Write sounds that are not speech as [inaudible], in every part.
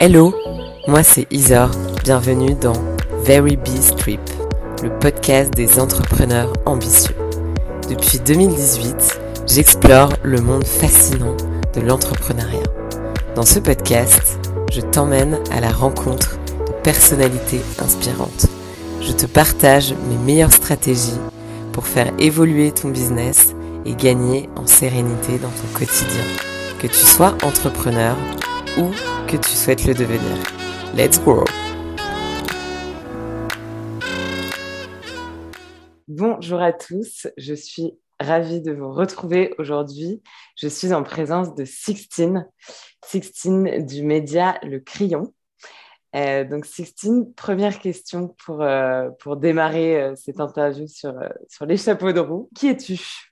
Hello, moi c'est Isor, bienvenue dans Very Bee Trip, le podcast des entrepreneurs ambitieux. Depuis 2018, j'explore le monde fascinant de l'entrepreneuriat. Dans ce podcast, je t'emmène à la rencontre de personnalités inspirantes. Je te partage mes meilleures stratégies pour faire évoluer ton business et gagner en sérénité dans ton quotidien. Que tu sois entrepreneur ou que tu souhaites le devenir. Let's go Bonjour à tous, je suis ravie de vous retrouver aujourd'hui. Je suis en présence de Sixtine, Sixtine du média Le Crayon. Euh, donc Sixtine, première question pour, euh, pour démarrer euh, cette interview sur, sur les chapeaux de roue. Qui es-tu?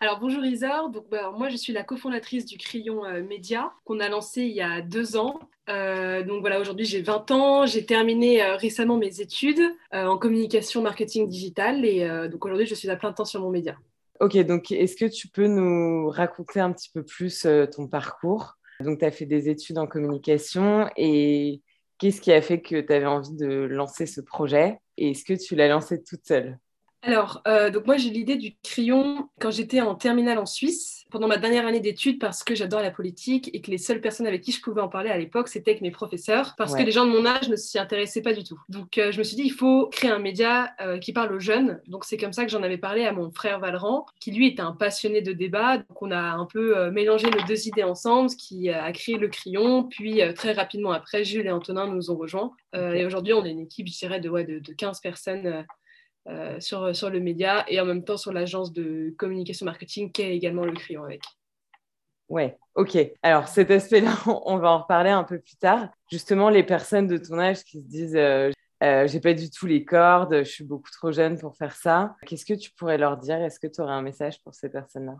Alors bonjour Isor, donc bah, moi je suis la cofondatrice du Crayon euh, Média qu'on a lancé il y a deux ans. Euh, donc voilà, aujourd'hui j'ai 20 ans, j'ai terminé euh, récemment mes études en communication marketing digital. Et donc aujourd'hui je suis à plein temps sur mon média. Ok, donc est-ce que tu peux nous raconter un petit peu plus ton parcours? Donc tu as fait des études en communication et qu'est-ce qui a fait que tu avais envie de lancer ce projet? Et est-ce que tu l'as lancé toute seule? Alors, euh, donc moi j'ai l'idée du crayon quand j'étais en terminale en Suisse, pendant ma dernière année d'études, parce que j'adore la politique et que les seules personnes avec qui je pouvais en parler à l'époque, c'était avec mes professeurs, parce que les gens de mon âge ne s'y intéressaient pas du tout. Donc euh, je me suis dit, il faut créer un média euh, qui parle aux jeunes. Donc c'est comme ça que j'en avais parlé à mon frère Valran, qui lui était un passionné de débat. Donc on a un peu mélangé nos deux idées ensemble, ce qui a créé le crayon. Puis très rapidement après, Jules et Antonin nous ont rejoints. Et aujourd'hui, on est une équipe, je dirais, de, ouais, de, de 15 personnes euh, sur, sur le média et en même temps sur l'agence de communication marketing qui est également le crayon avec. Ouais, ok. Alors cet aspect-là, [laughs] on va en reparler un peu plus tard. Justement, les personnes de ton âge qui se disent euh, euh, j'ai pas du tout les cordes, je suis beaucoup trop jeune pour faire ça. Qu'est-ce que tu pourrais leur dire? Est-ce que tu aurais un message pour ces personnes-là?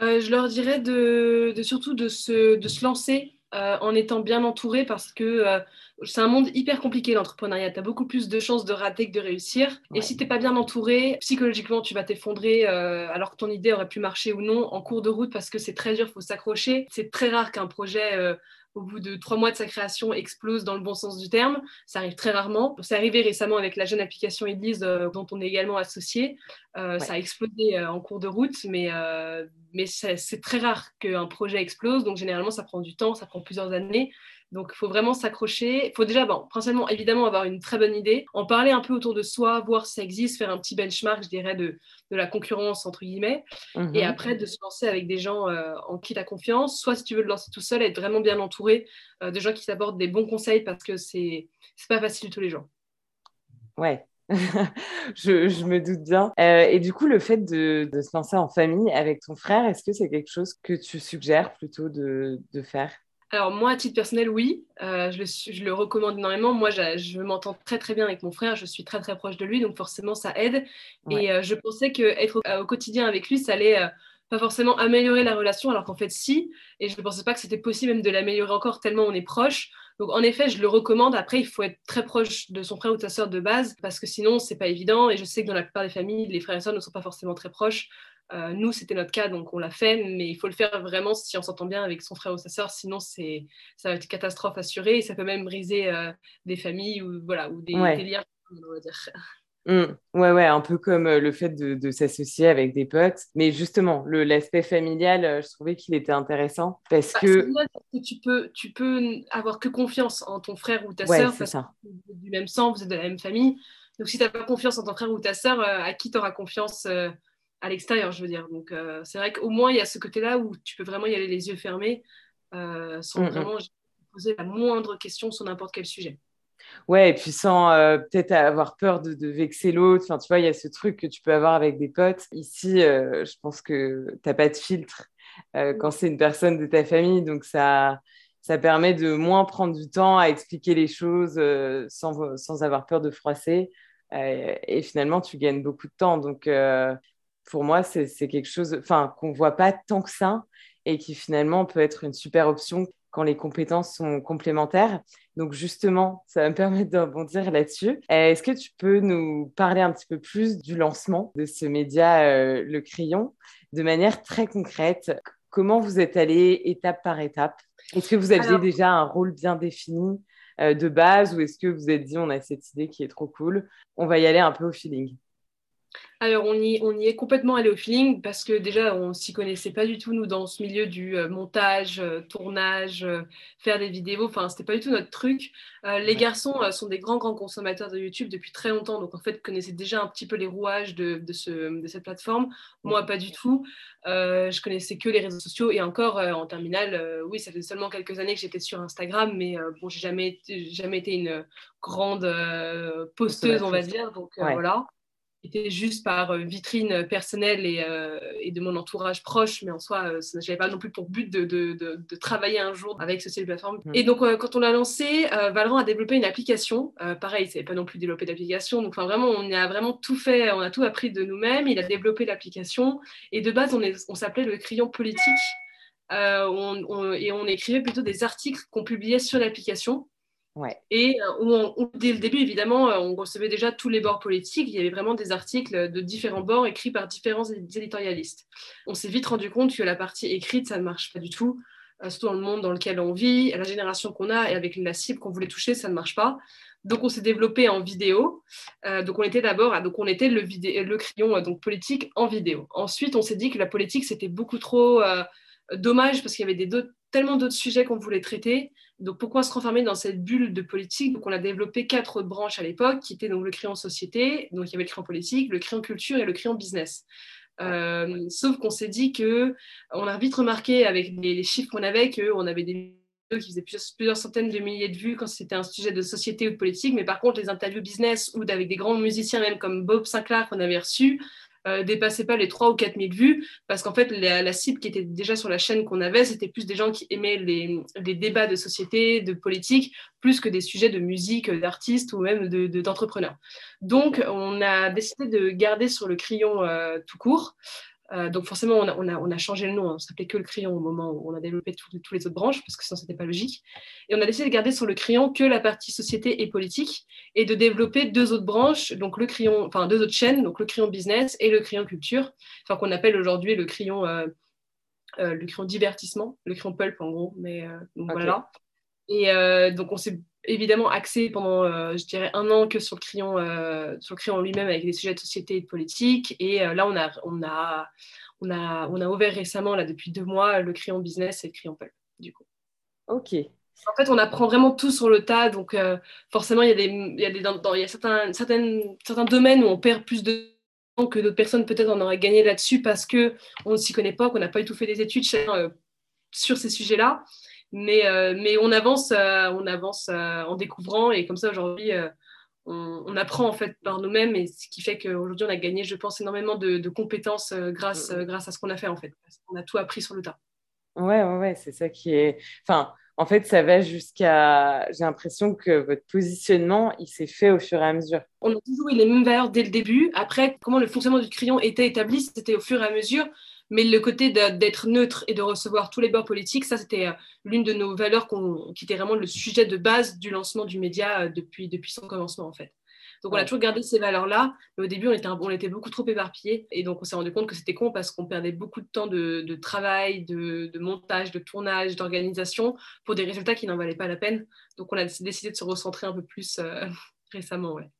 Je leur dirais de, de surtout de se, de se lancer euh, en étant bien entouré parce que euh, c'est un monde hyper compliqué l'entrepreneuriat. Tu as beaucoup plus de chances de rater que de réussir. Et si tu n'es pas bien entouré, psychologiquement, tu vas t'effondrer euh, alors que ton idée aurait pu marcher ou non en cours de route parce que c'est très dur, il faut s'accrocher. C'est très rare qu'un projet au bout de trois mois de sa création, explose dans le bon sens du terme. Ça arrive très rarement. C'est arrivé récemment avec la jeune application Elise, euh, dont on est également associé. Euh, ça a explosé euh, en cours de route, mais, mais c'est très rare qu'un projet explose. Donc, généralement, ça prend du temps, ça prend plusieurs années. Donc, il faut vraiment s'accrocher. Il faut déjà, bon, principalement, évidemment, avoir une très bonne idée, en parler un peu autour de soi, voir si ça existe, faire un petit benchmark, je dirais, de, de la concurrence, entre guillemets. Mhm. Et après, de se lancer avec des gens euh, en qui tu as confiance. Soit, si tu veux le lancer tout seul, être vraiment bien entouré euh, de gens qui t'apportent des bons conseils parce que c'est pas facile tous les jours. Ouais, [laughs] je, je, me doute bien. Euh, et du coup, le fait de, de, se lancer en famille avec ton frère, est-ce que c'est quelque chose que tu suggères plutôt de, de faire? Alors moi, à titre personnel, oui, euh, je, le, je, le, recommande énormément. Moi, je, je m'entends très très bien avec mon frère, je suis très très proche de lui, donc forcément ça aide. Et euh, je pensais qu'être au, au, quotidien avec lui, ça allait euh, pas forcément améliorer la relation, alors qu'en fait si. Et je ne pensais pas que c'était possible même de l'améliorer encore tellement on est proche. Donc en effet, je le recommande. Après, il faut être très proche de son frère ou de sa sœur de base, parce que sinon c'est pas évident. Et je sais que dans la plupart des familles, les frères et sœurs ne sont pas forcément très proches. Euh, nous, c'était notre cas, donc on l'a fait, mais il faut le faire vraiment si on s'entend bien avec son frère ou sa sœur, sinon c'est, ça va être une catastrophe assurée et ça peut même briser euh, des familles ou, voilà, ou des, liens, on va dire. Mmh. Ouais, ouais, un peu comme euh, le fait de, s'associer avec des potes. Mais justement, le, l'aspect familial, je trouvais qu'il était intéressant parce bah, que... tu peux, tu peux avoir que confiance en ton frère ou ta sœur parce ça. que vous êtes du même sang, vous êtes de la même famille. Donc si tu n'as pas confiance en ton frère ou ta sœur, à qui tu auras confiance à l'extérieur, je veux dire. Donc, euh, c'est vrai qu'au moins, il y a ce côté-là où tu peux vraiment y aller les yeux fermés euh, sans vraiment poser la moindre question sur n'importe quel sujet. Ouais, et puis sans euh, peut-être avoir peur de, vexer l'autre. Enfin, tu vois, il y a ce truc que tu peux avoir avec des potes. Ici, je pense que tu n'as pas de filtre quand c'est une personne de ta famille. Donc, ça, ça permet de moins prendre du temps à expliquer les choses sans, sans, avoir peur de froisser. et finalement, tu gagnes beaucoup de temps. Donc, pour moi, c'est quelque chose enfin, qu'on ne voit pas tant que ça et qui finalement peut être une super option quand les compétences sont complémentaires. Donc justement, ça va me permettre de rebondir là-dessus. Est-ce que tu peux nous parler un petit peu plus du lancement de ce média, euh, Le Crayon, de manière très concrète? Comment vous êtes allé étape par étape? Est-ce que vous aviez déjà un rôle bien défini euh, de base ou est-ce que vous êtes dit on a cette idée qui est trop cool, on va y aller un peu au feeling? Alors, on y, on y est complètement allé au feeling parce que déjà, on s'y connaissait pas du tout, nous, dans ce milieu du euh, montage, euh, tournage, euh, faire des vidéos. Enfin, c'était pas du tout notre truc. les garçons sont des grands, grands consommateurs de YouTube depuis très longtemps. Donc, en fait, connaissaient déjà un petit peu les rouages de, de, ce, de cette plateforme. Moi, pas du tout. je connaissais que les réseaux sociaux. Et encore, en terminale, oui, ça fait seulement quelques années que j'étais sur Instagram. Mais bon, j'ai jamais, jamais été une grande posteuse, on va dire. Donc, voilà était juste par euh, vitrine personnelle et, euh, et, de mon entourage proche, mais en soi, euh, je n'avais pas non plus pour but de, de, de, travailler un jour avec ce style de plateforme. Mm. Et donc, quand on l'a lancé, Valorant a développé une application. pareil, il ne savait pas non plus développer d'application. Donc, vraiment, on a vraiment tout fait, on a tout appris de nous-mêmes. Il a développé l'application. Et de base, on, on s'appelait le crayon politique. On, et on écrivait plutôt des articles qu'on publiait sur l'application. Et euh, dès le début, évidemment, euh, on recevait déjà tous les bords politiques. Il y avait vraiment des articles de différents bords écrits par différents éditorialistes. On s'est vite rendu compte que la partie écrite, ça ne marche pas du tout, euh, surtout dans le monde dans lequel on vit, la génération qu'on a et avec la cible qu'on voulait toucher, ça ne marche pas. Donc, on s'est développé en vidéo. donc, on était d'abord, donc on était le, le crayon donc politique en vidéo. Ensuite, on s'est dit que la politique c'était beaucoup trop dommage parce qu'il y avait tellement d'autres sujets qu'on voulait traiter. Donc pourquoi se renfermer dans cette bulle de politique? Donc on a développé quatre branches à l'époque, qui étaient donc le crayon société, donc il y avait le crayon politique, le crayon culture et le crayon business. Euh, sauf qu'on s'est dit que on a vite remarqué avec les, chiffres qu'on avait qu'on avait des vidéos qui faisaient plusieurs, centaines de milliers de vues quand c'était un sujet de société ou de politique, mais par contre les interviews business ou avec des grands musiciens même comme Bob Sinclair qu'on avait reçu, euh, dépassait pas les 3 ou 4 000 vues, parce qu'en fait, la, cible qui était déjà sur la chaîne qu'on avait, c'était plus des gens qui aimaient les, débats de société, de politique, plus que des sujets de musique, d'artistes ou même d'entrepreneurs. Donc, on a décidé de garder sur le crayon euh, tout court. Euh, donc forcément, on a, on, a, on a, changé le nom, on s'appelait que le crayon au moment où on a développé toutes les autres branches, parce que sinon, ce n'était pas logique. Et on a décidé de garder sur le crayon que la partie société et politique, et de développer deux autres branches, donc le crayon, enfin deux autres chaînes, donc le crayon business et le crayon culture, enfin qu'on appelle aujourd'hui le crayon, euh, euh, le crayon divertissement, le crayon pulp en gros, mais voilà. Et donc on s'est évidemment axé pendant, euh, je dirais, un an que sur le crayon, euh, sur le crayon lui-même avec des sujets de société et de politique. Et euh, là, on a, on, a, on, a, on a ouvert récemment, là, depuis deux mois, le crayon business et le crayon pulp, du coup. Ok. En fait, on apprend vraiment tout sur le tas. Donc, forcément, il y a, des, il y a, des, dans, il y a certains, certaines, certains domaines où on perd plus de temps que d'autres personnes peut-être en auraient gagné là-dessus parce qu'on ne s'y connaît pas, qu'on n'a pas du tout fait des études sur ces sujets-là. Mais, euh, mais on avance, euh, on avance euh, en découvrant et comme ça aujourd'hui, on, apprend en fait par nous-mêmes et ce qui fait qu'aujourd'hui on a gagné, je pense, énormément de, compétences grâce, mm. grâce à ce qu'on a fait en fait. On a tout appris sur le tas. Ouais, ouais, ouais, c'est ça qui est. Enfin, en fait, ça va jusqu'à. J'ai l'impression que votre positionnement, il s'est fait au fur et à mesure. On a toujours eu les mêmes valeurs dès le début. Après, comment le fonctionnement du crayon était établi, c'était au fur et à mesure. Mais le côté d'être neutre et de recevoir tous les bords politiques, ça, c'était euh, l'une de nos valeurs qui était vraiment le sujet de base du lancement du média euh, depuis, depuis son commencement, en fait. Donc, on a toujours gardé ces valeurs-là, mais au début, on était, on était beaucoup trop éparpillés. Et donc, on s'est rendu compte que c'était con parce qu'on perdait beaucoup de temps de, travail, de, montage, de tournage, d'organisation pour des résultats qui n'en valaient pas la peine. Donc, on a décidé de se recentrer un peu plus euh, [laughs] récemment. Ouais.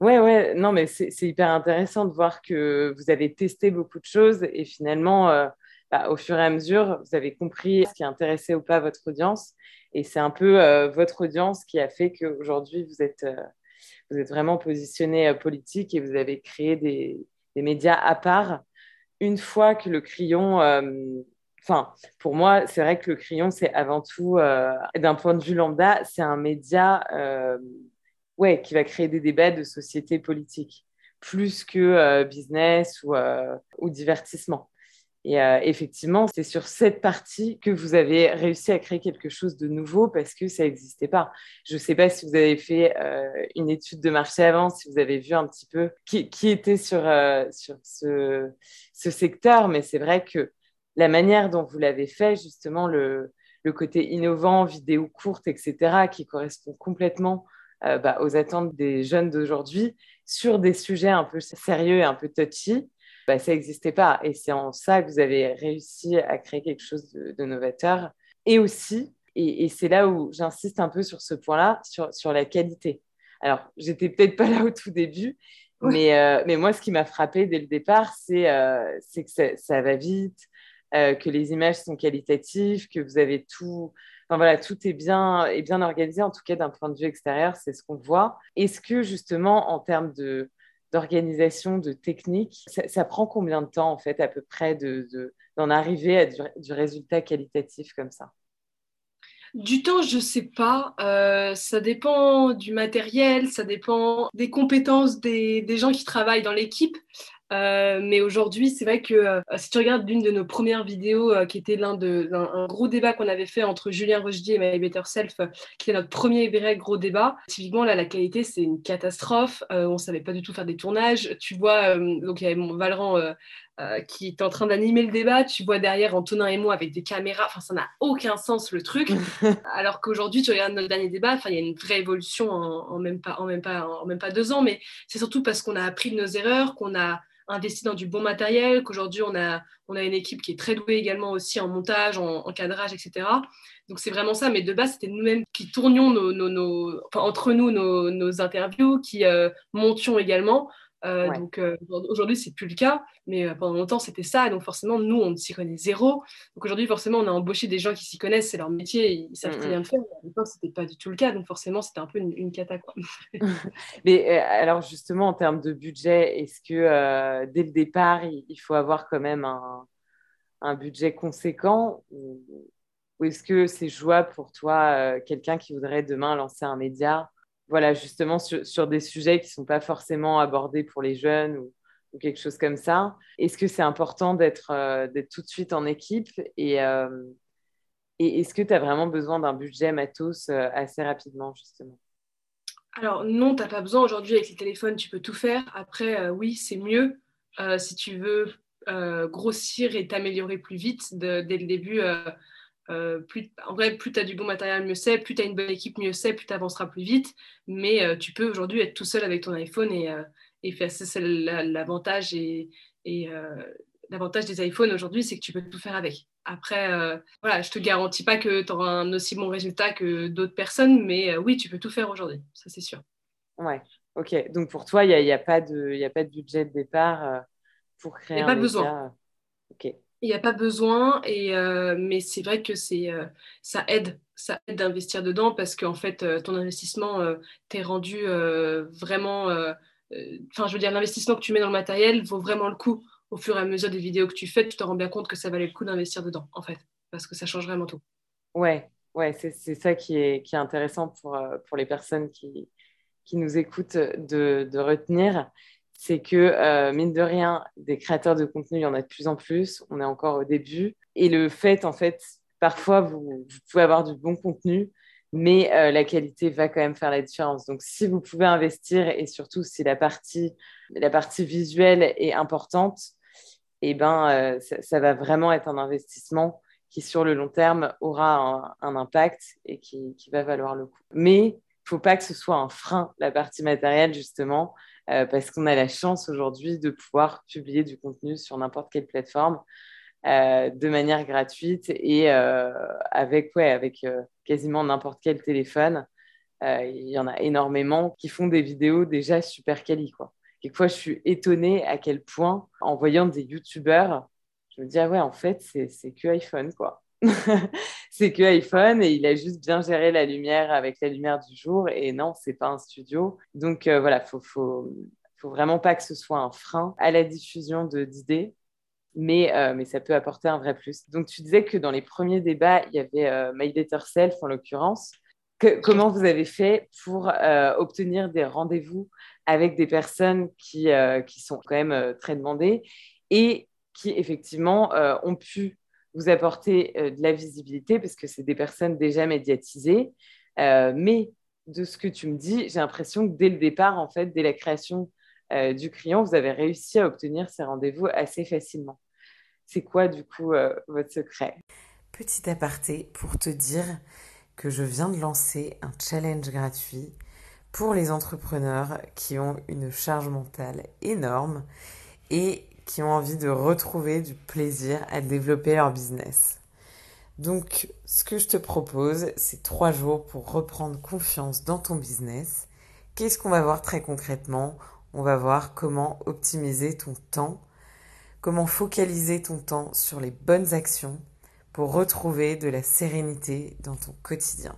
Ouais, ouais, non, mais c'est hyper intéressant de voir que vous avez testé beaucoup de choses et finalement, euh, bah, au fur et à mesure, vous avez compris ce qui intéressait ou pas votre audience. Et c'est un peu euh, votre audience qui a fait qu'aujourd'hui, vous êtes, euh, vous êtes vraiment positionné politique et vous avez créé des, des, médias à part. Une fois que le crayon, enfin, pour moi, c'est vrai que le crayon, c'est avant tout, d'un point de vue lambda, c'est un média ouais, qui va créer des débats de société politique, plus que euh, business ou, euh, ou, divertissement. Et euh, effectivement, c'est sur cette partie que vous avez réussi à créer quelque chose de nouveau parce que ça n'existait pas. Je ne sais pas si vous avez fait une étude de marché avant, si vous avez vu un petit peu qui, qui était sur, sur ce, ce, secteur, mais c'est vrai que la manière dont vous l'avez fait, justement, le, le côté innovant, vidéo courte, etc., qui correspond complètement euh, bah, aux attentes des jeunes d'aujourd'hui sur des sujets un peu sérieux et un peu touchy. bah, ça n'existait pas. Et c'est en ça que vous avez réussi à créer quelque chose de, novateur. Et aussi, et, c'est là où j'insiste un peu sur ce point-là, sur, sur la qualité. Alors, j'étais peut-être pas [laughs] là au tout début, mais, euh, mais moi, ce qui m'a frappé dès le départ, c'est euh, que ça, ça, va vite, euh, que les images sont qualitatives, que vous avez tout. Enfin voilà, tout est bien, est bien organisé, en tout cas d'un point de vue extérieur, c'est ce qu'on voit. Est-ce que justement, en termes de, d'organisation, de technique, ça, prend combien de temps en fait à peu près de, d'en arriver à du, résultat qualitatif comme ça? Du temps, je ne sais pas. Euh, ça dépend du matériel, ça dépend des compétences des, des gens qui travaillent dans l'équipe. Euh, mais aujourd'hui, c'est vrai que euh, si tu regardes l'une de nos premières vidéos, euh, qui était l'un de un, gros débat qu'on avait fait entre Julien Rochdy et My Better Self, qui est notre premier vrai gros débat. Typiquement, là, la qualité, c'est une catastrophe. on savait pas du tout faire des tournages. Tu vois, donc il y avait mon Valran qui est en train d'animer le débat. Tu vois derrière Antonin et moi avec des caméras. Enfin, ça n'a aucun sens le truc. [laughs] Alors qu'aujourd'hui, tu regardes notre dernier débat. Enfin, il y a une vraie évolution en, en, même pas, en même pas, en même pas deux ans. Mais c'est surtout parce qu'on a appris de nos erreurs, qu'on a investi dans du bon matériel, qu'aujourd'hui on a, on a une équipe qui est très douée également aussi en montage, en, cadrage, etc. Donc c'est vraiment ça, mais de base c'était nous-mêmes qui tournions nos, nos, entre nous nos, interviews, qui euh, montions également. Euh, donc euh, aujourd'hui, c'est plus le cas, mais euh, pendant longtemps, c'était ça. donc forcément, nous, on s'y connaît zéro. Donc aujourd'hui, forcément, on a embauché des gens qui s'y connaissent, c'est leur métier, ils savent très bien le faire. à l'époque, c'était pas du tout le cas. Donc forcément, c'était un peu une, cata. [laughs] mais alors justement, en termes de budget, est-ce que dès le départ, il, faut avoir quand même un, un budget conséquent ou, ou est-ce que c'est jouable pour toi, quelqu'un qui voudrait demain lancer un média voilà, justement sur, des sujets qui ne sont pas forcément abordés pour les jeunes ou, quelque chose comme ça. Est-ce que c'est important d'être euh, tout de suite en équipe et, euh, est-ce que tu as vraiment besoin d'un budget matos euh, assez rapidement, justement? Alors non, tu n'as pas besoin. Aujourd'hui, avec les téléphones, tu peux tout faire. Après, oui, c'est mieux si tu veux grossir et t'améliorer plus vite dès le début. Euh, plus, en vrai, plus tu as du bon matériel, mieux c'est. Plus tu as une bonne équipe, mieux c'est. Plus tu avanceras plus vite. Mais euh, tu peux aujourd'hui être tout seul avec ton iPhone et, euh, et faire c'est l'avantage et, et l'avantage des iPhones aujourd'hui, c'est que tu peux tout faire avec. Après, voilà, je te garantis pas que tu auras un aussi bon résultat que d'autres personnes, mais oui, tu peux tout faire aujourd'hui, ça c'est sûr. Ouais, ok. Donc pour toi, il n'y a, y a, pas de, a pas de budget de départ pour créer Il n'y a pas besoin. Ok. Il n'y a pas besoin, et, euh, mais c'est vrai que euh, ça aide, ça aide d'investir dedans parce qu'en fait, euh, ton investissement t'est rendu vraiment. Enfin, je veux dire, l'investissement que tu mets dans le matériel vaut vraiment le coup au fur et à mesure des vidéos que tu fais. Tu te rends bien compte que ça valait le coup d'investir dedans, en fait, parce que ça change vraiment tout. Ouais, ouais, c'est, c'est ça qui est, qui est intéressant pour, pour les personnes qui, qui nous écoutent de retenir c'est que, euh, mine de rien, des créateurs de contenu, il y en a de plus en plus. On est encore au début. Et le fait, en fait, parfois, vous, pouvez avoir du bon contenu, mais euh, la qualité va quand même faire la différence. Donc, si vous pouvez investir et surtout si la partie, la partie visuelle est importante, eh ben, euh, ça, va vraiment être un investissement qui, sur le long terme, aura un, impact et qui, qui, va valoir le coup. Mais il ne faut pas que ce soit un frein, la partie matérielle, justement. Euh, parce qu'on a la chance aujourd'hui de pouvoir publier du contenu sur n'importe quelle plateforme euh, de manière gratuite et euh, avec, ouais, avec quasiment n'importe quel téléphone. Il y en a énormément qui font des vidéos déjà super quali. Quoi. Quelquefois, je suis étonnée à quel point, en voyant des YouTubeurs, je me dis, ah ouais, en fait, c'est que iPhone, quoi. [laughs] c'est que iPhone et il a juste bien géré la lumière avec la lumière du jour. Et non, c'est pas un studio. Donc euh, voilà, faut, faut, faut vraiment pas que ce soit un frein à la diffusion d'idées. Mais, euh, mais ça peut apporter un vrai plus. Donc, tu disais que dans les premiers débats, il y avait euh, My Better Self en l'occurrence. comment vous avez fait pour obtenir des rendez-vous avec des personnes qui, qui sont quand même très demandées et qui effectivement ont pu vous apporter euh, de la visibilité parce que c'est des personnes déjà médiatisées. Euh, mais de ce que tu me dis, j'ai l'impression que dès le départ, en fait, dès la création euh, du client, vous avez réussi à obtenir ces rendez-vous assez facilement. C'est quoi, du coup, votre secret? Petit aparté pour te dire que je viens de lancer un challenge gratuit pour les entrepreneurs qui ont une charge mentale énorme et qui ont envie de retrouver du plaisir à développer leur business. Donc, ce que je te propose, c'est trois jours pour reprendre confiance dans ton business. Qu'est-ce qu'on va voir très concrètement? On va voir comment optimiser ton temps, comment focaliser ton temps sur les bonnes actions pour retrouver de la sérénité dans ton quotidien.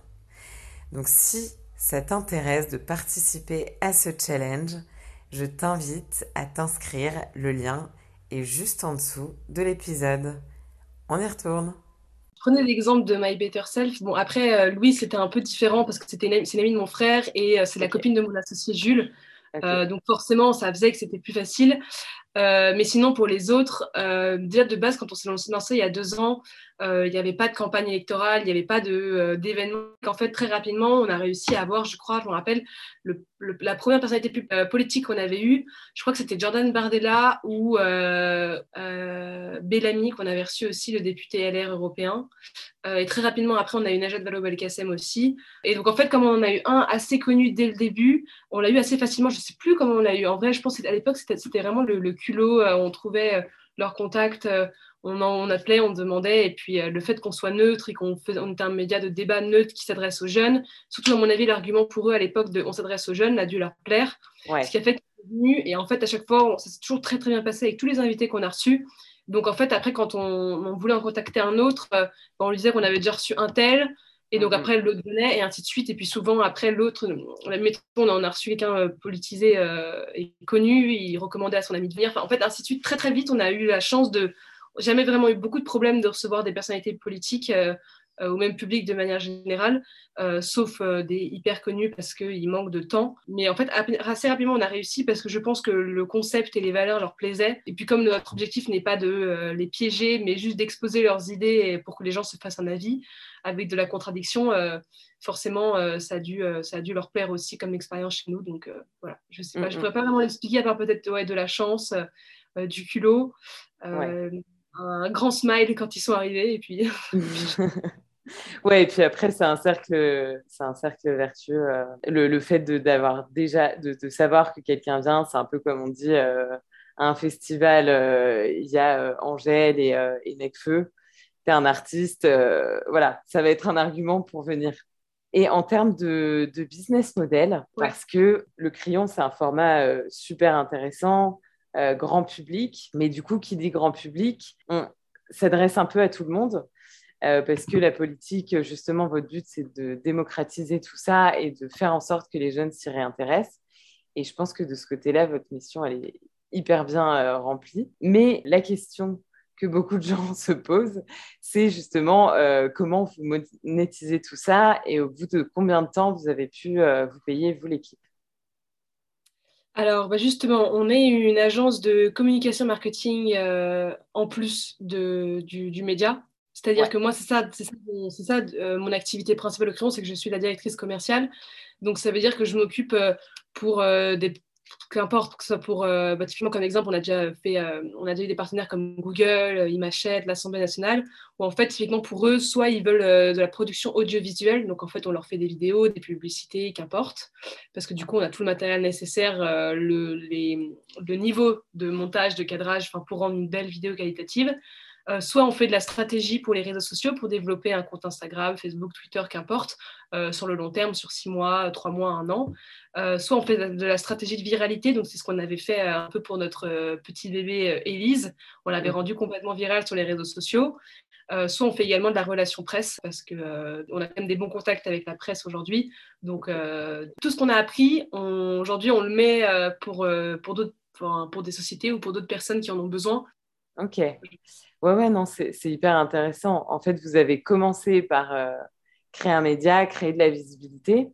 Donc si ça t'intéresse de participer à ce challenge, je t'invite à t'inscrire. Le lien est juste en dessous de l'épisode. On y retourne. Prenez l'exemple de My Better Self. Bon, après, euh, Louis, c'était un peu différent parce que c'était une, une, amie de mon frère et euh, c'est la copine de mon associé Jules. Euh, donc forcément, ça faisait que c'était plus facile. Mais sinon, pour les autres, déjà de base, quand on s'est lancé il y a deux ans, il n'y avait pas de campagne électorale, il n'y avait pas d'événement. En fait, très rapidement, on a réussi à avoir, je crois, je me rappelle, le, la première personnalité plus, politique qu'on avait eue, je crois que c'était Jordan Bardella ou Bellamy, qu'on avait reçu aussi, le député LR européen. et très rapidement, après, on a eu Najat Vallaud-Belkacem aussi. Et donc, en fait, comme on en a eu un assez connu dès le début, on l'a eu assez facilement. Je ne sais plus comment on l'a eu. En vrai, je pense qu'à l'époque, c'était vraiment le, le culot, euh, on trouvait euh, leur contact, euh, on, en, on appelait, on demandait, et puis le fait qu'on soit neutre et qu'on on était un média de débat neutre qui s'adresse aux jeunes, surtout à mon avis, l'argument pour eux à l'époque de on s'adresse aux jeunes a dû leur plaire, ce qui a fait qu'ils et en fait à chaque fois, ça s'est toujours très très bien passé avec tous les invités qu'on a reçus. Donc en fait, après, quand on, voulait en contacter un autre, on lui disait qu'on avait déjà reçu un tel, et donc mhm. après, l'autre venait, et ainsi de suite. Et puis souvent, après, l'autre, on en a reçu quelqu'un euh, politisé euh, et connu, il recommandait à son ami de venir. Enfin, en fait, ainsi de suite. Très, très vite, on a eu la chance de... Jamais vraiment eu beaucoup de problèmes de recevoir des personnalités politiques euh, euh, ou même public de manière générale, euh, sauf des hyper connus parce qu'il manque de temps. Mais en fait, assez rapidement, on a réussi parce que je pense que le concept et les valeurs leur plaisaient. Et puis comme notre objectif n'est pas de les piéger, mais juste d'exposer leurs idées pour que les gens se fassent un avis avec de la contradiction, forcément, ça, a dû, ça a dû leur plaire aussi comme expérience chez nous. Donc voilà, je sais pas, je pourrais pas vraiment l'expliquer à part peut-être ouais, de la chance, du culot. Un grand smile quand ils sont arrivés et puis [laughs] [laughs] Ouais, et puis après, c'est un cercle, c'est un cercle vertueux. Euh, le, le, fait d'avoir déjà, de, de, savoir que quelqu'un vient, c'est un peu comme on dit euh, à un festival, euh, il y a Angèle et, et Necfeu. Tu es un artiste, voilà, ça va être un argument pour venir. Et en termes de, de business model, parce que le crayon, c'est un format super intéressant, grand public, mais du coup, qui dit grand public, on s'adresse un peu à tout le monde. Euh, parce que la politique, justement, votre but, c'est de démocratiser tout ça et de faire en sorte que les jeunes s'y réintéressent. Et je pense que de ce côté-là, votre mission, elle est hyper bien euh, remplie. Mais la question que beaucoup de gens [laughs] se posent, c'est justement euh, comment vous monétisez tout ça et au bout de combien de temps vous avez pu vous payer, vous, l'équipe? Alors, bah, justement, on est une agence de communication marketing en plus de, du, du média. C'est-à-dire que moi, c'est ça, c'est ça, euh, mon activité principale au crayon, c'est que je suis la directrice commerciale. Donc, ça veut dire que je m'occupe euh, pour euh, des qu'importe que ce soit pour bah, typiquement comme exemple on a déjà fait on a déjà eu des partenaires comme Google Imachette l'Assemblée nationale où en fait typiquement pour eux soit ils veulent de la production audiovisuelle donc en fait on leur fait des vidéos des publicités qu'importe parce que du coup on a tout le matériel nécessaire le, les, le niveau de montage de cadrage pour rendre une belle vidéo qualitative euh, soit on fait de la stratégie pour les réseaux sociaux pour développer un compte Instagram, Facebook, Twitter, qu'importe, euh, sur le long terme, sur six mois, trois mois, un an. Euh, soit on fait de la stratégie de viralité, donc c'est ce qu'on avait fait un peu pour notre petit bébé Élise. On l'avait rendu complètement viral sur les réseaux sociaux. soit on fait également de la relation presse parce qu'on on a quand même des bons contacts avec la presse aujourd'hui. Donc tout ce qu'on a appris, aujourd'hui on le met pour, pour, pour, pour, des sociétés ou pour d'autres personnes qui en ont besoin. Ok. Ouais, ouais, non, c'est hyper intéressant. En fait, vous avez commencé par euh, créer un média, créer de la visibilité,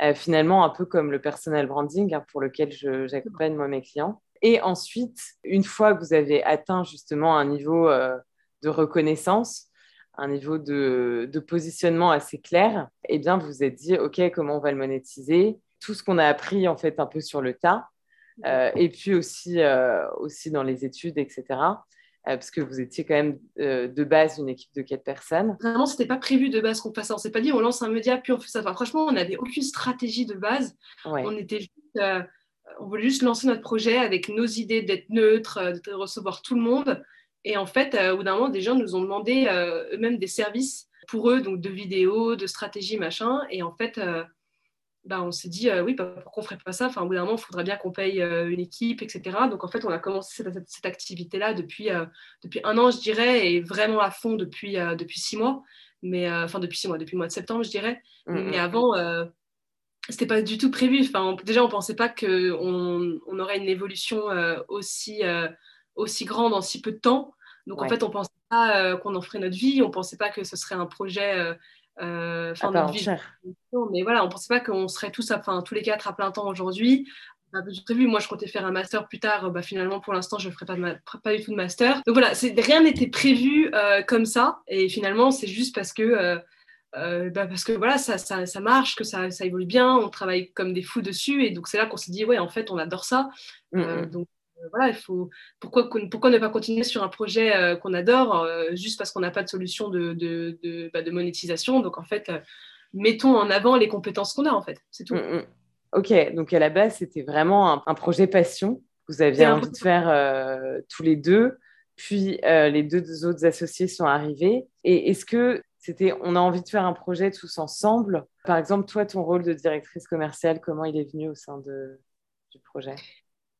euh, finalement un peu comme le personal branding hein, pour lequel j'accompagne moi mes clients. Et ensuite, une fois que vous avez atteint justement un niveau euh, de reconnaissance, un niveau de, positionnement assez clair, eh bien, vous vous êtes dit, OK, comment on va le monétiser? Tout ce qu'on a appris en fait un peu sur le tas, et puis aussi, aussi dans les études, etc. Euh, parce que vous étiez quand même euh, de base une équipe de quatre personnes. Vraiment, c'était pas prévu de base qu'on fasse ça. On s'est pas dit on lance un média puis on fait ça. franchement, on n'avait aucune stratégie de base. On était juste, on voulait juste lancer notre projet avec nos idées d'être neutre, de recevoir tout le monde. Et en fait, au bout d'un moment, des gens nous ont demandé eux-mêmes des services pour eux, donc de vidéos, de stratégies, machin. Et en fait, bah, on s'est dit, oui, bah, pourquoi on ne ferait pas ça? Enfin, Au bout d'un moment, il faudrait bien qu'on paye une équipe, etc. Donc, en fait, on a commencé cette, activité-là depuis, depuis un an, je dirais, et vraiment à fond depuis, depuis six mois. Mais, enfin, depuis six mois, depuis le mois de septembre, je dirais. Mmh, Mais mmh. avant, c'était pas du tout prévu. Enfin, déjà, on pensait pas qu'on on aurait une évolution aussi, aussi grande en si peu de temps. Donc, en fait, on pensait pas qu'on en ferait notre vie. On pensait pas que ce serait un projet euh, fin de vie. Mais voilà, on pensait pas qu'on serait tous, à, tous les quatre à plein temps aujourd'hui. Prévu. Moi, je comptais faire un master plus tard. Bah, finalement, pour l'instant, je ne ferai pas, pas du tout de master. Donc voilà, rien n'était prévu euh, comme ça. Et finalement, c'est juste parce que, euh, euh, bah, parce que voilà, ça, ça, ça marche, que ça, ça, évolue bien. On travaille comme des fous dessus. Et donc, c'est là qu'on s'est dit, ouais, en fait, on adore ça. Mm, mm. donc, voilà, il faut pourquoi, pourquoi ne pas continuer sur un projet euh, qu'on adore euh, juste parce qu'on n'a pas de solution de, de, de, bah, de, monétisation. Donc en fait, euh, mettons en avant les compétences qu'on a en fait, c'est tout. Mm, mm. Ok, donc à la base, c'était vraiment un, projet passion. Vous aviez envie de faire tous les deux, puis les deux autres associés sont arrivés. Et est-ce que c'était, on a envie de faire un projet tous ensemble? Par exemple, toi, ton rôle de directrice commerciale, comment il est venu au sein de, du projet?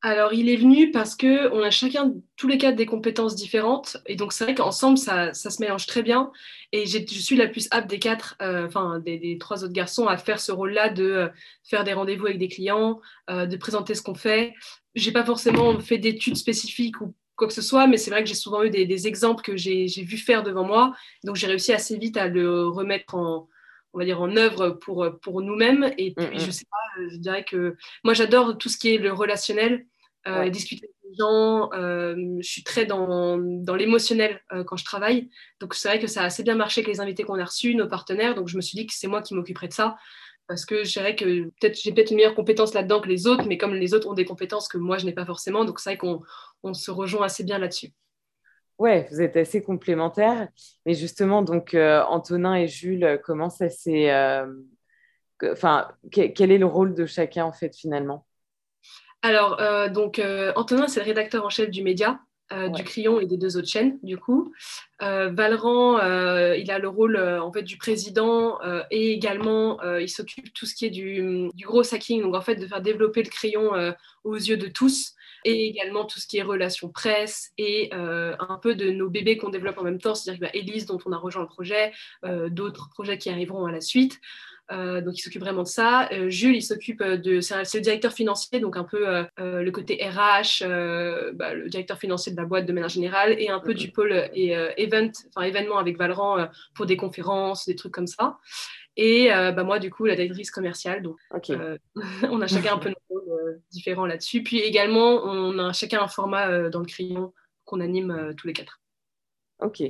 Alors, il est venu parce que on a chacun, tous les quatre, des compétences différentes. Et donc, c'est vrai qu'ensemble, ça, se mélange très bien. Et je suis la plus apte des quatre, euh, enfin, des, trois autres garçons, à faire ce rôle-là de euh, faire des rendez-vous avec des clients, euh, de présenter ce qu'on fait. J'ai pas forcément fait d'études spécifiques ou quoi que ce soit, mais c'est vrai que j'ai souvent eu des, des exemples que j'ai vu faire devant moi. Donc, j'ai réussi assez vite à le remettre en, on va dire, en œuvre pour, pour nous-mêmes. Et puis, mm, mm. je sais pas, je dirais que moi, j'adore tout ce qui est le relationnel, euh, discuter avec les gens. Euh, je suis très dans, dans l'émotionnel euh, quand je travaille. Donc, c'est vrai que ça a assez bien marché avec les invités qu'on a reçus, nos partenaires. Donc, je me suis dit que c'est moi qui m'occuperais de ça. Parce que je dirais que peut-être j'ai peut-être une meilleure compétence là-dedans que les autres, mais comme les autres ont des compétences que moi je n'ai pas forcément, donc c'est vrai qu'on on se rejoint assez bien là-dessus. Ouais, vous êtes assez complémentaires. Mais justement, donc euh, Antonin et Jules, comment ça s'est. Euh, enfin, quel est le rôle de chacun en fait finalement? Alors, euh, donc Antonin, c'est le rédacteur en chef du média. du Crayon et des deux autres chaînes, du coup. Valran, il a le rôle en fait du président et également il s'occupe de tout ce qui est du, du, gros hacking, donc en fait de faire développer le Crayon aux yeux de tous et également tout ce qui est relations presse et euh, un peu de nos bébés qu'on développe en même temps, c'est-à-dire bah, Elise dont on a rejoint le projet, euh, d'autres projets qui arriveront à la suite. Euh, donc il s'occupe vraiment de ça. Jules, il s'occupe de, c'est le directeur financier, donc un peu le côté RH, bah, le directeur financier de la boîte de manière générale, et un peu du pôle et event, enfin événement avec Valran pour des conférences, des trucs comme ça. Et euh, bah, moi, du coup, la directrice commerciale. Donc, euh, [laughs] on a chacun un peu nos rôles euh, différents là-dessus. Puis également, on a chacun un format dans le crayon qu'on anime tous les quatre. Ok.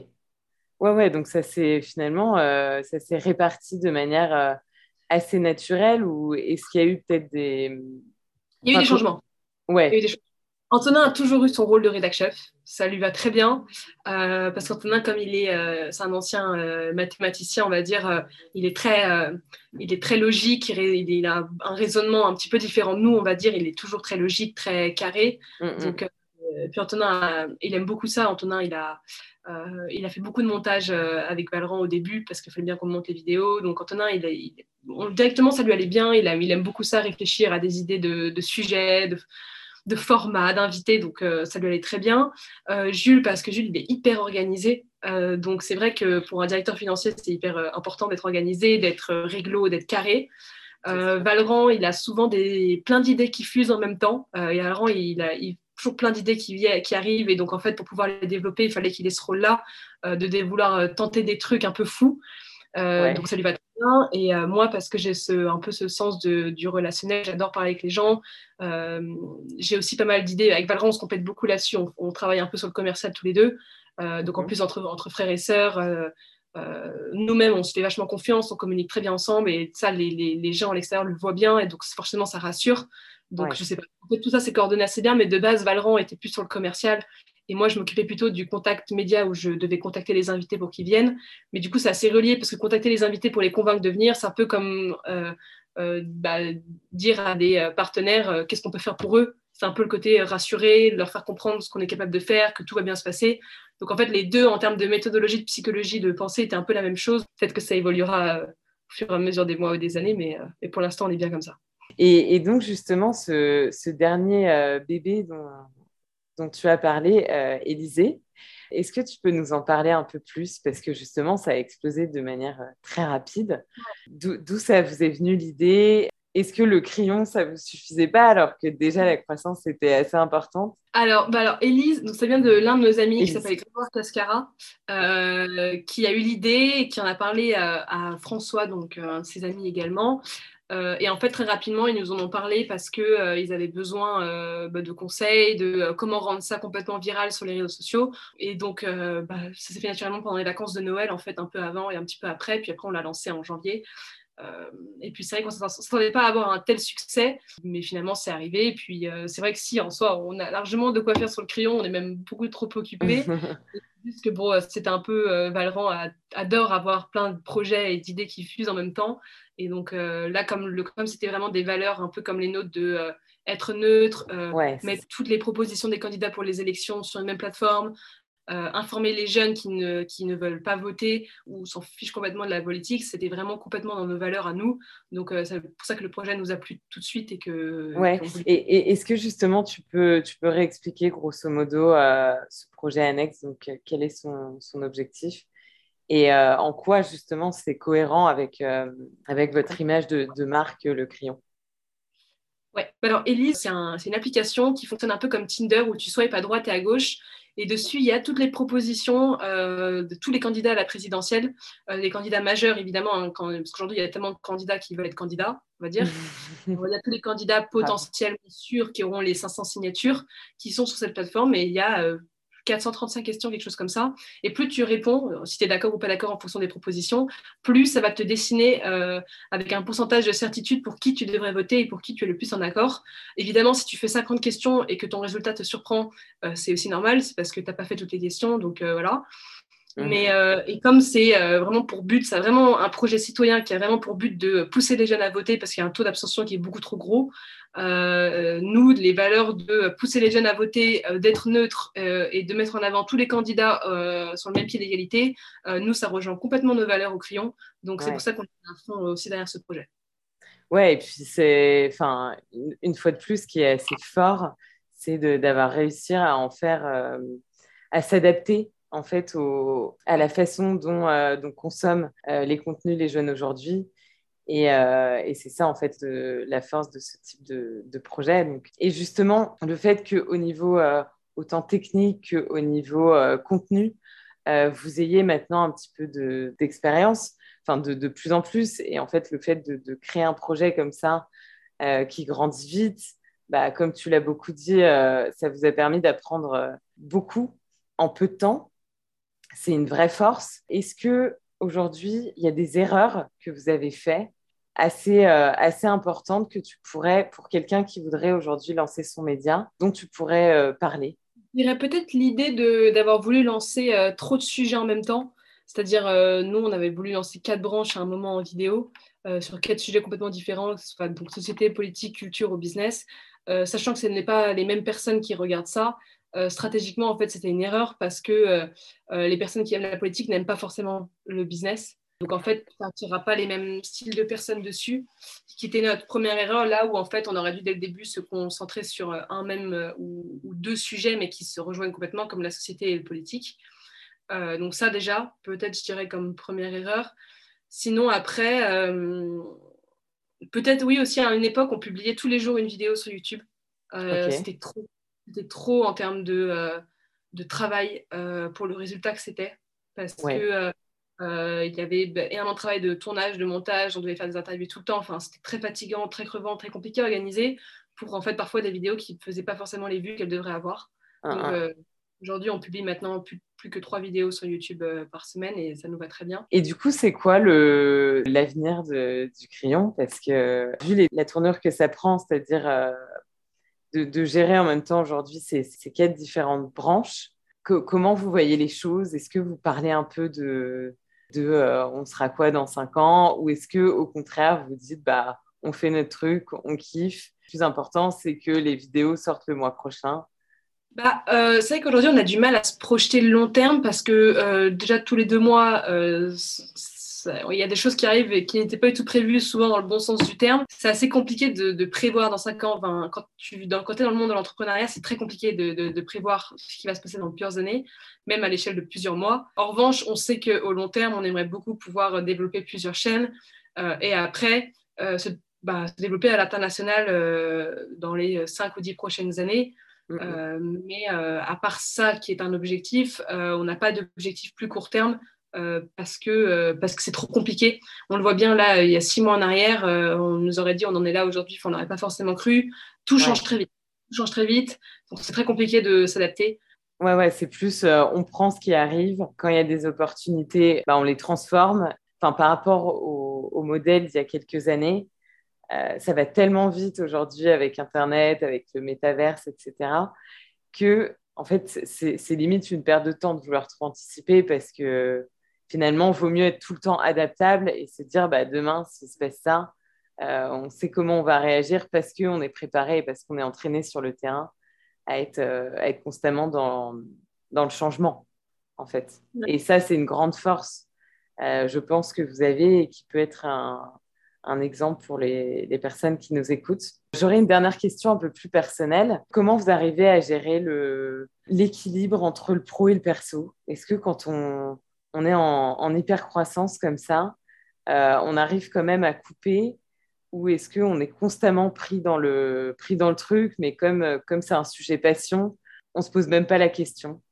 Ouais, ouais, donc ça s'est finalement ça s'est réparti de manière assez naturelle ou est-ce qu'il y a eu peut-être des. Il y a eu des changements. Ouais. Il y a eu des changements. Antonin a toujours eu son rôle de rédac chef. Ça lui va très bien euh, parce qu'Antonin, comme il est, euh, c'est un ancien euh, mathématicien, on va dire, il est très, il est très logique. Il, a un raisonnement un petit peu différent de nous, on va dire. Il est toujours très logique, très carré. Mm. Donc, puis Antonin, il aime beaucoup ça. Antonin, il a, il a fait beaucoup de montage avec Valran au début parce qu'il fallait bien qu'on monte les vidéos. Donc Antonin, il, directement, ça lui allait bien. Il, il aime beaucoup ça, réfléchir à des idées de, de sujets, de de format, d'invités, donc euh, ça lui allait très bien. Euh, Jules, parce que Jules, il est hyper organisé. Euh, donc c'est vrai que pour un directeur financier, c'est hyper important d'être organisé, d'être réglo, d'être carré. Valran, il a souvent des, plein d'idées qui fusent en même temps. et Valran, il a, toujours plein d'idées qui, qui, arrivent. Et donc, en fait, pour pouvoir les développer, il fallait qu'il ait ce rôle-là de vouloir tenter des trucs un peu fous. Donc, ça lui va et euh, moi, parce que j'ai ce, un peu ce sens de, du relationnel, j'adore parler avec les gens. Euh, j'ai aussi pas mal d'idées. Avec Valran, on se complète beaucoup là-dessus. On, travaille un peu sur le commercial tous les deux. Euh, donc en plus, entre, entre frères et sœurs, nous-mêmes, on se fait vachement confiance, on communique très bien ensemble. Et ça, les, les, les gens à l'extérieur le voient bien. Et donc forcément, ça rassure. Donc je sais pas. En fait, tout ça, c'est coordonné assez bien. Mais de base, Valran était plus sur le commercial. Et moi, je m'occupais plutôt du contact média où je devais contacter les invités pour qu'ils viennent. Mais du coup, c'est assez relié parce que contacter les invités pour les convaincre de venir, c'est un peu comme euh, euh, bah, dire à des partenaires qu'est-ce qu'on peut faire pour eux. C'est un peu le côté rassurer, leur faire comprendre ce qu'on est capable de faire, que tout va bien se passer. Donc en fait, les deux, en termes de méthodologie, de psychologie, de pensée, étaient un peu la même chose. Peut-être que ça évoluera au fur et à mesure des mois ou des années, mais, pour l'instant, on est bien comme ça. Et, donc, justement, ce, dernier euh, bébé tu as parlé, euh, Élisée, est-ce que tu peux nous en parler un peu plus? Parce que justement, ça a explosé de manière euh, très rapide. D'où ça vous est venu l'idée? Est-ce que le crayon, ça ne vous suffisait pas alors que déjà la croissance était assez importante? Alors, bah alors, Élise, donc ça vient de l'un de nos amis qui s'appelle Grégoire Tascara, qui a eu l'idée et qui en a parlé à, François, donc un de ses amis également. Euh, et en fait, très rapidement, ils nous en ont parlé parce qu'ils euh, avaient besoin euh, bah, de conseils, de comment rendre ça complètement viral sur les réseaux sociaux. Et donc, bah, ça s'est fait naturellement pendant les vacances de Noël, en fait, un peu avant et un petit peu après. Puis après, on l'a lancé en janvier. Et puis c'est vrai qu'on ne s'attendait pas à avoir un tel succès, mais finalement c'est arrivé. Et puis c'est vrai que si en soi on a largement de quoi faire sur le crayon, on est même beaucoup trop occupé. [laughs] juste que bon, c'était un peu Valran adore avoir plein de projets et d'idées qui fusent en même temps. Et donc euh, là, comme le comme c'était vraiment des valeurs un peu comme les nôtres de euh, être neutre, euh, mettre toutes les propositions des candidats pour les élections sur une même plateforme, informer les jeunes qui ne, qui ne veulent pas voter ou s'en fichent complètement de la politique, c'était vraiment complètement dans nos valeurs à nous. Donc c'est pour ça que le projet nous a plu tout de suite et que. Ouais. Et, est-ce que justement tu peux, tu peux réexpliquer grosso modo ce projet annexe Donc quel est son, son objectif et euh, en quoi justement c'est cohérent avec, euh, avec votre image de, de, marque Le Crayon? Ouais, bah alors Elise, c'est un, une application qui fonctionne un peu comme Tinder où tu swipes à droite et à gauche. Et dessus, il y a toutes les propositions euh, de tous les candidats à la présidentielle, les candidats majeurs évidemment, hein, quand, parce qu'aujourd'hui il y a tellement de candidats qui veulent être candidats, on va dire. [laughs] il y a tous les candidats potentiellement sûrs qui auront les 500 signatures qui sont sur cette plateforme. Et il y a 435 questions, quelque chose comme ça. Et plus tu réponds, euh, si tu es d'accord ou pas d'accord en fonction des propositions, plus ça va te dessiner euh, avec un pourcentage de certitude pour qui tu devrais voter et pour qui tu es le plus en accord. Évidemment, si tu fais 50 questions et que ton résultat te surprend, euh, c'est aussi normal, c'est parce que tu n'as pas fait toutes les questions. Donc voilà. Mhm. Mais et comme c'est vraiment pour but, c'est vraiment un projet citoyen qui a vraiment pour but de pousser les jeunes à voter parce qu'il y a un taux d'abstention qui est beaucoup trop gros. Euh, nous, les valeurs de pousser les jeunes à voter, euh, d'être neutre euh, et de mettre en avant tous les candidats sur le même pied d'égalité, nous, ça rejoint complètement nos valeurs au crayon. Donc, c'est pour ça qu'on est à fond aussi derrière ce projet. Ouais, et puis c'est, enfin, une fois de plus, ce qui est assez fort, c'est d'avoir réussi à en faire, à s'adapter en fait à la façon dont, dont consomment les contenus les jeunes aujourd'hui euh, et, c'est ça, en fait, la force de ce type de, projet. Et justement, le fait qu'au niveau euh, autant technique qu'au niveau euh, contenu, vous ayez maintenant un petit peu d'expérience, enfin de, de, plus en plus. Et en fait, le fait de, créer un projet comme ça, qui grandit vite, bah, comme tu l'as beaucoup dit, ça vous a permis d'apprendre beaucoup en peu de temps. C'est une vraie force. Est-ce que aujourd'hui, il y a des erreurs que vous avez faites assez, euh, assez importante que tu pourrais, pour quelqu'un qui voudrait aujourd'hui lancer son média, dont tu pourrais euh, parler? Je dirais peut-être l'idée d'avoir voulu lancer euh, trop de sujets en même temps. C'est-à-dire, nous, on avait voulu lancer quatre branches à un moment en vidéo sur quatre sujets complètement différents, soit donc, société, politique, culture ou business, sachant que ce n'est pas les mêmes personnes qui regardent ça. Stratégiquement, en fait, c'était une erreur parce que les personnes qui aiment la politique n'aiment pas forcément le business. Donc en fait, tu n'auras pas les mêmes styles de personnes dessus, qui était notre première erreur, là où en fait on aurait dû dès le début se concentrer sur euh, un même euh, ou, deux sujets, mais qui se rejoignent complètement, comme la société et le politique. Euh, donc ça déjà, peut-être je dirais comme première erreur. Sinon après, peut-être oui aussi à une époque, on publiait tous les jours une vidéo sur YouTube. C'était trop, trop en termes de, de travail pour le résultat que c'était. Parce que euh, il y avait énormément de travail de tournage, de montage, on devait faire des interviews tout le temps. Enfin, c'était très fatigant, très crevant, très compliqué à organiser pour en fait parfois des vidéos qui ne faisaient pas forcément les vues qu'elles devraient avoir. Ah, Donc, ah. Euh, Aujourd'hui, on publie maintenant plus, plus, que trois vidéos sur YouTube euh, par semaine et ça nous va très bien. Et du coup, c'est quoi l'avenir du crayon? Parce que vu la tournure que ça prend, c'est-à-dire de, gérer en même temps aujourd'hui ces, quatre différentes branches, comment vous voyez les choses? Est-ce que vous parlez un peu de, de euh, on sera quoi dans cinq ans? Ou est-ce que au contraire, vous dites bah, on fait notre truc, on kiffe? Le plus important, c'est que les vidéos sortent le mois prochain. Bah, euh, c'est vrai qu'aujourd'hui, on a du mal à se projeter le long terme parce que euh, déjà tous les deux mois, il y a des choses qui arrivent et qui n'étaient pas du tout prévues, souvent dans le bon sens du terme. C'est assez compliqué de, prévoir dans 5 ans. quand tu quand es dans le monde de l'entrepreneuriat, c'est très compliqué de, prévoir ce qui va se passer dans plusieurs années, même à l'échelle de plusieurs mois. En revanche, on sait qu'au long terme, on aimerait beaucoup pouvoir développer plusieurs chaînes euh, et après euh, bah, se, développer à l'international euh, dans les 5 ou 10 prochaines années. Mm-hmm. mais à part ça, qui est un objectif, on n'a pas d'objectif plus court terme euh, parce que euh, parce que c'est trop compliqué. On le voit bien là, il y a six mois en arrière, euh, on nous aurait dit on en est là aujourd'hui, on n'aurait pas forcément cru. Tout change très vite. Tout change très vite, donc c'est très compliqué de s'adapter. Ouais, ouais, c'est plus on prend ce qui arrive. Quand il y a des opportunités, bah, on les transforme. Enfin, par rapport au, au modèle d'il y a quelques années, ça va tellement vite aujourd'hui avec Internet, avec le métaverse, etc., que en fait, c'est limite une perte de temps de vouloir trop anticiper parce que finalement, il vaut mieux être tout le temps adaptable et se dire bah, demain, s'il se passe ça, euh, on sait comment on va réagir parce qu'on est préparé et parce qu'on est entraîné sur le terrain à être, euh, être constamment dans, dans, le changement, en fait. Et ça, c'est une grande force, euh, je pense, que vous avez et qui peut être un, un exemple pour les, les, personnes qui nous écoutent. J'aurais une dernière question un peu plus personnelle. Comment vous arrivez à gérer l'équilibre entre le pro et le perso? Est-ce que quand on, on est en, hyper croissance comme ça, euh, on arrive quand même à couper ou est-ce qu'on est constamment pris dans, le, truc, mais comme comme c'est un sujet passion, on se pose même pas la question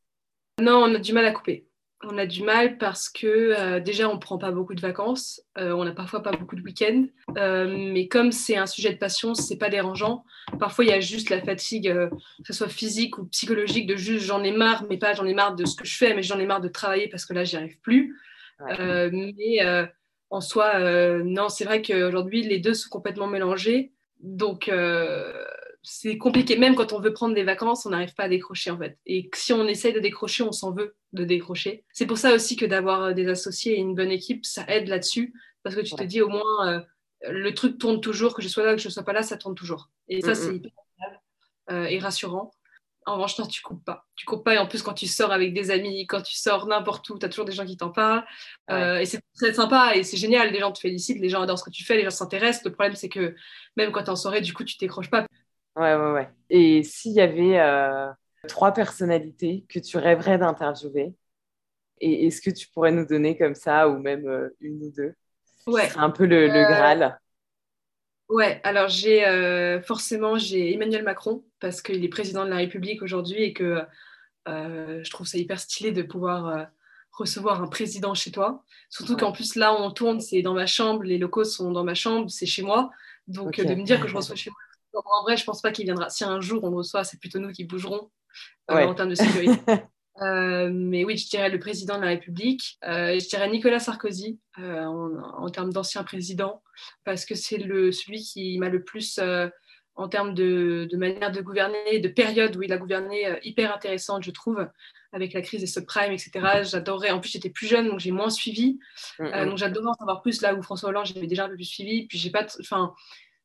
Non, on a du mal à couper. On a du mal parce que euh, déjà on ne prend pas beaucoup de vacances, euh, on n'a parfois pas beaucoup de week-ends, mais comme c'est un sujet de passion, c'est pas dérangeant. Parfois il y a juste la fatigue, que ce soit physique ou psychologique, de juste j'en ai marre, mais pas j'en ai marre de ce que je fais, mais j'en ai marre de travailler parce que là j'y arrive plus. mais en soi, non, c'est vrai qu'aujourd'hui les deux sont complètement mélangés, donc c'est compliqué. Même quand on veut prendre des vacances, on n'arrive pas à décrocher en fait. Et si on essaye de décrocher, on s'en veut de décrocher. C'est pour ça aussi que d'avoir euh, des associés et une bonne équipe, ça aide là-dessus. Parce que tu te dis au moins, euh, le truc tourne toujours, que je sois là, que je ne sois pas là, ça tourne toujours. Et ça, c'est hyper euh, et rassurant. En revanche, non, tu coupes pas. Tu coupes pas. Et en plus, quand tu sors avec des amis, quand tu sors n'importe où, tu as toujours des gens qui t'en parlent. et c'est très sympa et c'est génial. Les gens te félicitent, les gens adorent ce que tu fais, les gens s'intéressent. Le problème, c'est que même quand tu es en soirée, du coup, tu t'écroches pas. Ouais, ouais, ouais. Et s'il y avait euh, trois personnalités que tu rêverais d'interviewer, et est-ce que tu pourrais nous donner comme ça, ou même euh, une ou deux? Ouais. un peu le, le, euh, Graal. Ouais, alors j'ai forcément j'ai Emmanuel Macron parce qu'il est président de la République aujourd'hui et que je trouve ça hyper stylé de pouvoir recevoir un président chez toi. Surtout qu'en plus là on tourne, c'est dans ma chambre, les locaux sont dans ma chambre, c'est chez moi. Donc de me dire que je reçois chez moi en vrai, je pense pas qu'il viendra. Si un jour on le reçoit, c'est plutôt nous qui bougerons euh, en termes de sécurité. [laughs] Euh, mais oui, je dirais le président de la République. Euh, je dirais Nicolas Sarkozy en, termes d'ancien président, parce que c'est celui qui m'a le plus, en termes de, manière de gouverner, de période où il a gouverné, hyper intéressante, je trouve, avec la crise des subprimes, etc. J'adorais. En plus, j'étais plus jeune, donc j'ai moins suivi. Mm, mm. donc j'adorais en savoir plus là où François Hollande, j'avais déjà un peu plus suivi. Puis j'ai pas, enfin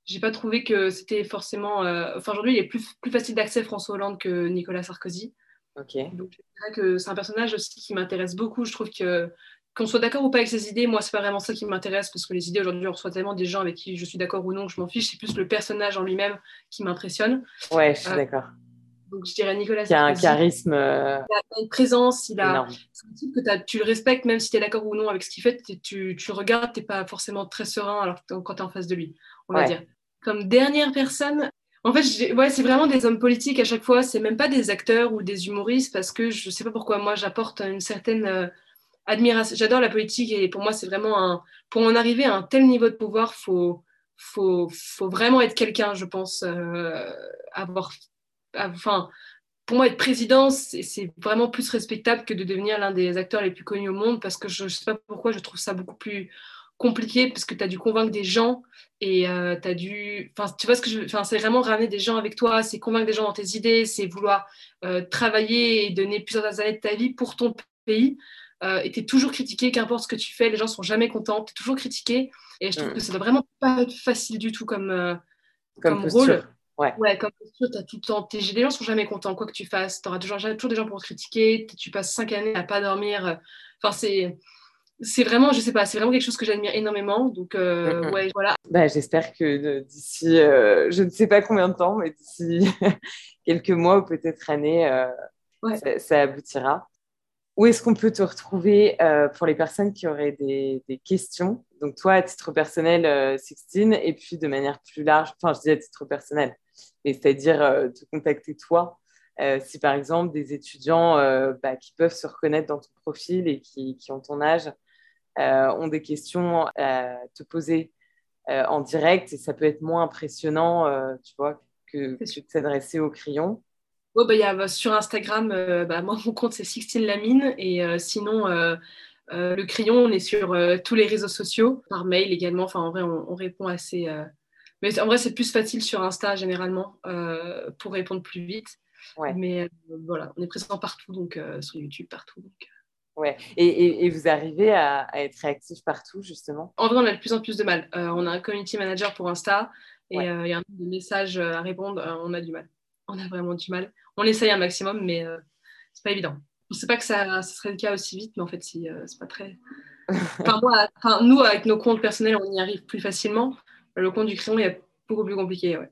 j'ai pas trouvé que c'était forcément. Euh, enfin, aujourd'hui, il est plus, plus facile d'accès François Hollande que Nicolas Sarkozy. Ok. Donc, je dirais que c'est un personnage aussi qui m'intéresse beaucoup. Je trouve que qu'on soit d'accord ou pas avec ses idées, moi, c'est pas vraiment ça qui m'intéresse parce que les idées aujourd'hui, on reçoit tellement des gens avec qui je suis d'accord ou non que je m'en fiche. C'est plus le personnage en lui-même qui m'impressionne. Ouais, je suis euh, d'accord. Donc, je dirais Nicolas Sarkozy. Il a un charisme. Euh, il a une présence, il a. C'est un type que tu le respectes, même si tu es d'accord ou non avec ce qu'il fait, tu, tu le regardes, tu pas forcément très serein alors quand tu es en face de lui, on va dire comme dernière personne, en fait, ouais, c'est vraiment des hommes politiques à chaque fois. C'est même pas des acteurs ou des humoristes parce que je sais pas pourquoi moi j'apporte une certaine euh, admiration. J'adore la politique et pour moi c'est vraiment un. Pour en arriver à un tel niveau de pouvoir, faut faut faut vraiment être quelqu'un, je pense. Euh, avoir, enfin, pour moi être président, c'est vraiment plus respectable que de devenir l'un des acteurs les plus connus au monde parce que je, je sais pas pourquoi je trouve ça beaucoup plus compliqué parce que tu as dû convaincre des gens et euh, tu as dû. Enfin, tu vois ce que je Enfin, c'est vraiment ramener des gens avec toi, c'est convaincre des gens dans tes idées, c'est vouloir euh, travailler et donner plusieurs années de ta vie pour ton pays. Euh, et tu es toujours critiqué, qu'importe ce que tu fais, les gens sont jamais contents, tu es toujours critiqué. Et je trouve mm. que ça doit vraiment pas être facile du tout comme, comme, rôle. Ouais. ouais, comme posture, as tout le temps. Les gens sont jamais contents, quoi que tu fasses. Tu auras toujours, toujours des gens pour te critiquer. Tu passes cinq années à pas dormir. Enfin, c'est c'est vraiment, je sais pas, c'est vraiment quelque chose que j'admire énormément. Donc, euh, ouais, voilà. Bah, J'espère que d'ici, euh, je ne sais pas combien de temps, mais d'ici [laughs] quelques mois ou peut-être années, euh, ça, aboutira. Où est-ce qu'on peut te retrouver pour les personnes qui auraient des, des, questions? Donc, toi, à titre personnel, Sixtine, et puis de manière plus large, enfin, je dis à titre personnel, c'est-à-dire te contacter toi. si par exemple des étudiants bah, qui peuvent se reconnaître dans ton profil et qui, qui ont ton âge euh, ont des questions à te poser euh, en direct et ça peut être moins impressionnant, euh, tu vois, que, de s'adresser au crayon. Oh, bah, y a, bah, sur Instagram, bah, moi, mon compte, c'est Sixtine Lamine. Et sinon, le crayon, on est sur tous les réseaux sociaux, par mail également. Enfin, en vrai, on, répond assez. Mais en vrai, c'est plus facile sur Insta, généralement, pour répondre plus vite. Mais voilà, on est présent partout, donc sur YouTube, partout. Donc, Ouais. Et, et, vous arrivez à, être réactif partout, justement? En vrai, on a de plus en plus de mal. Euh, on a un community manager pour Insta et euh, il y a un de messages euh, à répondre. on a du mal. On a vraiment du mal. On essaye un maximum, mais c'est pas évident. Je ne sais pas que ça, serait le cas aussi vite, mais en fait, si, c'est pas très. [laughs] Enfin, moi, nous, avec nos comptes personnels, on y arrive plus facilement. Le compte du crayon est beaucoup plus compliqué. Ouais,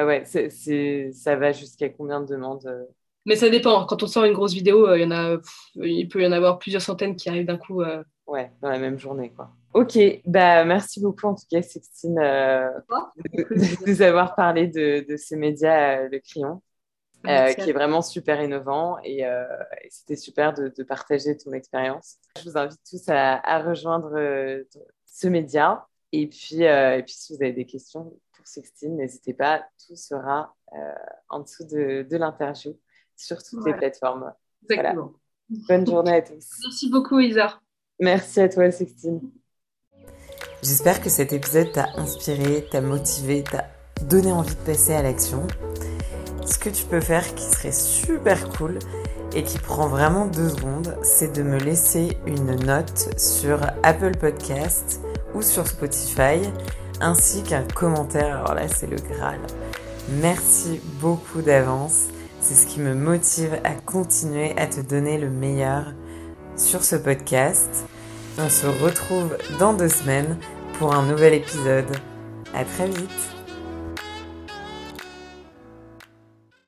hum. ouais, ça va jusqu'à combien de demandes mais ça dépend. Quand on sort une grosse vidéo, euh, il, y en a, il peut y en avoir plusieurs centaines qui arrivent d'un coup. Euh. Ouais, dans la même journée, quoi. Ok, bah, merci beaucoup en tout cas, Sixtine, euh, de, nous avoir parlé de, de ce média, Le Crayon, qui est vraiment super innovant et, c'était super de, partager ton expérience. Je vous invite tous à, rejoindre ce média et puis, et puis si vous avez des questions pour Sixtine, n'hésitez pas, tout sera en dessous de, l'interview sur toutes les plateformes. Exactement. Bonne journée à tous. [laughs] Merci beaucoup, Isa. Merci à toi, Sixtine. J'espère que cet épisode t'a inspiré, t'a motivé, t'a donné envie de passer à l'action. Ce que tu peux faire qui serait super cool et qui prend vraiment deux secondes, c'est de me laisser une note sur Apple Podcast ou sur Spotify, ainsi qu'un commentaire. Alors là, c'est le Graal. Merci beaucoup d'avance. C'est ce qui me motive à continuer à te donner le meilleur sur ce podcast. On se retrouve dans deux semaines pour un nouvel épisode. À très vite